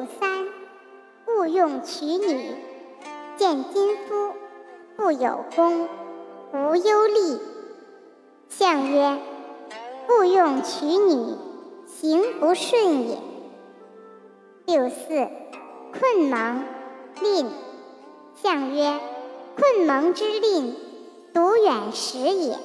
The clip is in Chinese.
六三，勿用取女。见金夫，不有功，无忧虑。相曰：勿用取女，行不顺也。六四，困蒙，令。相曰：困蒙之令，独远时也。